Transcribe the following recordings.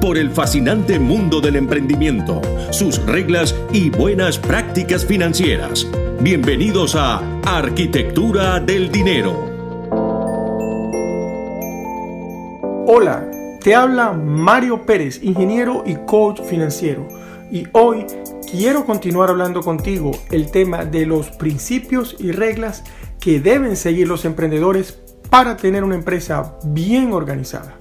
por el fascinante mundo del emprendimiento, sus reglas y buenas prácticas financieras. Bienvenidos a Arquitectura del Dinero. Hola, te habla Mario Pérez, ingeniero y coach financiero. Y hoy quiero continuar hablando contigo el tema de los principios y reglas que deben seguir los emprendedores para tener una empresa bien organizada.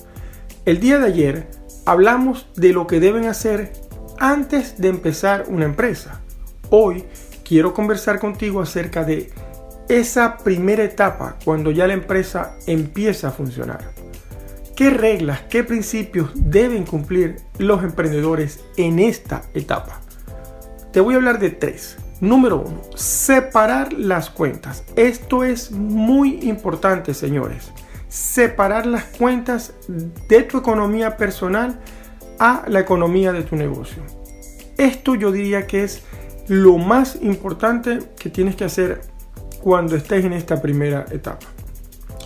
El día de ayer hablamos de lo que deben hacer antes de empezar una empresa. Hoy quiero conversar contigo acerca de esa primera etapa cuando ya la empresa empieza a funcionar. ¿Qué reglas, qué principios deben cumplir los emprendedores en esta etapa? Te voy a hablar de tres. Número uno, separar las cuentas. Esto es muy importante, señores separar las cuentas de tu economía personal a la economía de tu negocio. Esto yo diría que es lo más importante que tienes que hacer cuando estés en esta primera etapa.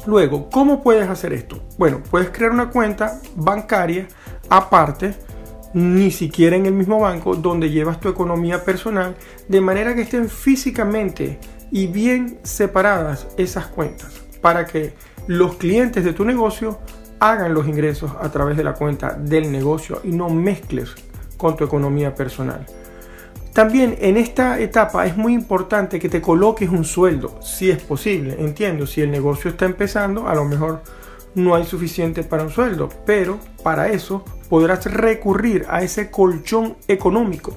Luego, ¿cómo puedes hacer esto? Bueno, puedes crear una cuenta bancaria aparte, ni siquiera en el mismo banco, donde llevas tu economía personal, de manera que estén físicamente y bien separadas esas cuentas, para que los clientes de tu negocio hagan los ingresos a través de la cuenta del negocio y no mezcles con tu economía personal. También en esta etapa es muy importante que te coloques un sueldo, si es posible. Entiendo, si el negocio está empezando, a lo mejor no hay suficiente para un sueldo, pero para eso podrás recurrir a ese colchón económico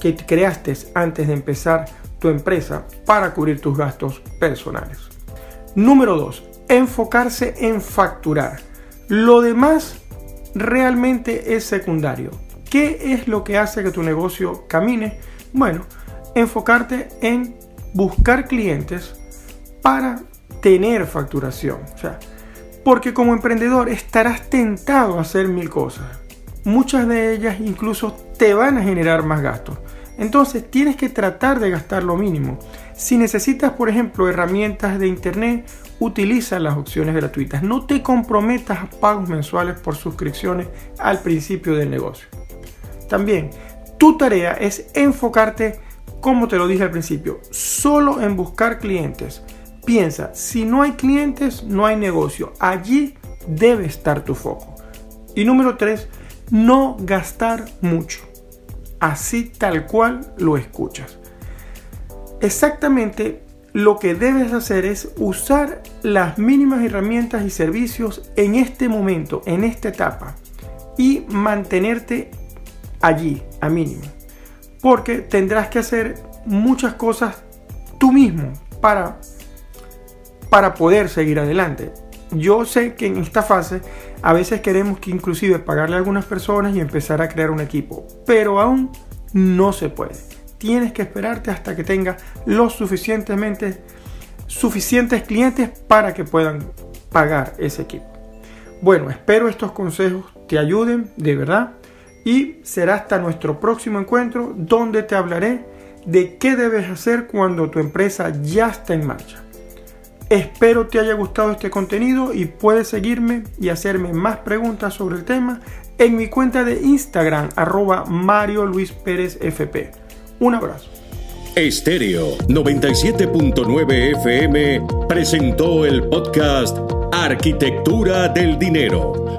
que creaste antes de empezar tu empresa para cubrir tus gastos personales. Número 2 enfocarse en facturar. Lo demás realmente es secundario. ¿Qué es lo que hace que tu negocio camine? Bueno, enfocarte en buscar clientes para tener facturación. O sea, porque como emprendedor estarás tentado a hacer mil cosas. Muchas de ellas incluso te van a generar más gastos. Entonces tienes que tratar de gastar lo mínimo. Si necesitas, por ejemplo, herramientas de internet, utiliza las opciones gratuitas. No te comprometas a pagos mensuales por suscripciones al principio del negocio. También, tu tarea es enfocarte, como te lo dije al principio, solo en buscar clientes. Piensa, si no hay clientes, no hay negocio. Allí debe estar tu foco. Y número 3, no gastar mucho. Así tal cual lo escuchas. Exactamente lo que debes hacer es usar las mínimas herramientas y servicios en este momento, en esta etapa, y mantenerte allí, a mínimo. Porque tendrás que hacer muchas cosas tú mismo para, para poder seguir adelante. Yo sé que en esta fase a veces queremos que inclusive pagarle a algunas personas y empezar a crear un equipo, pero aún no se puede tienes que esperarte hasta que tenga los suficientemente suficientes clientes para que puedan pagar ese equipo. Bueno, espero estos consejos te ayuden de verdad y será hasta nuestro próximo encuentro donde te hablaré de qué debes hacer cuando tu empresa ya está en marcha. Espero te haya gustado este contenido y puedes seguirme y hacerme más preguntas sobre el tema en mi cuenta de Instagram arroba Mario Luis Pérez FP. Un abrazo. Estéreo 97.9 FM presentó el podcast Arquitectura del Dinero,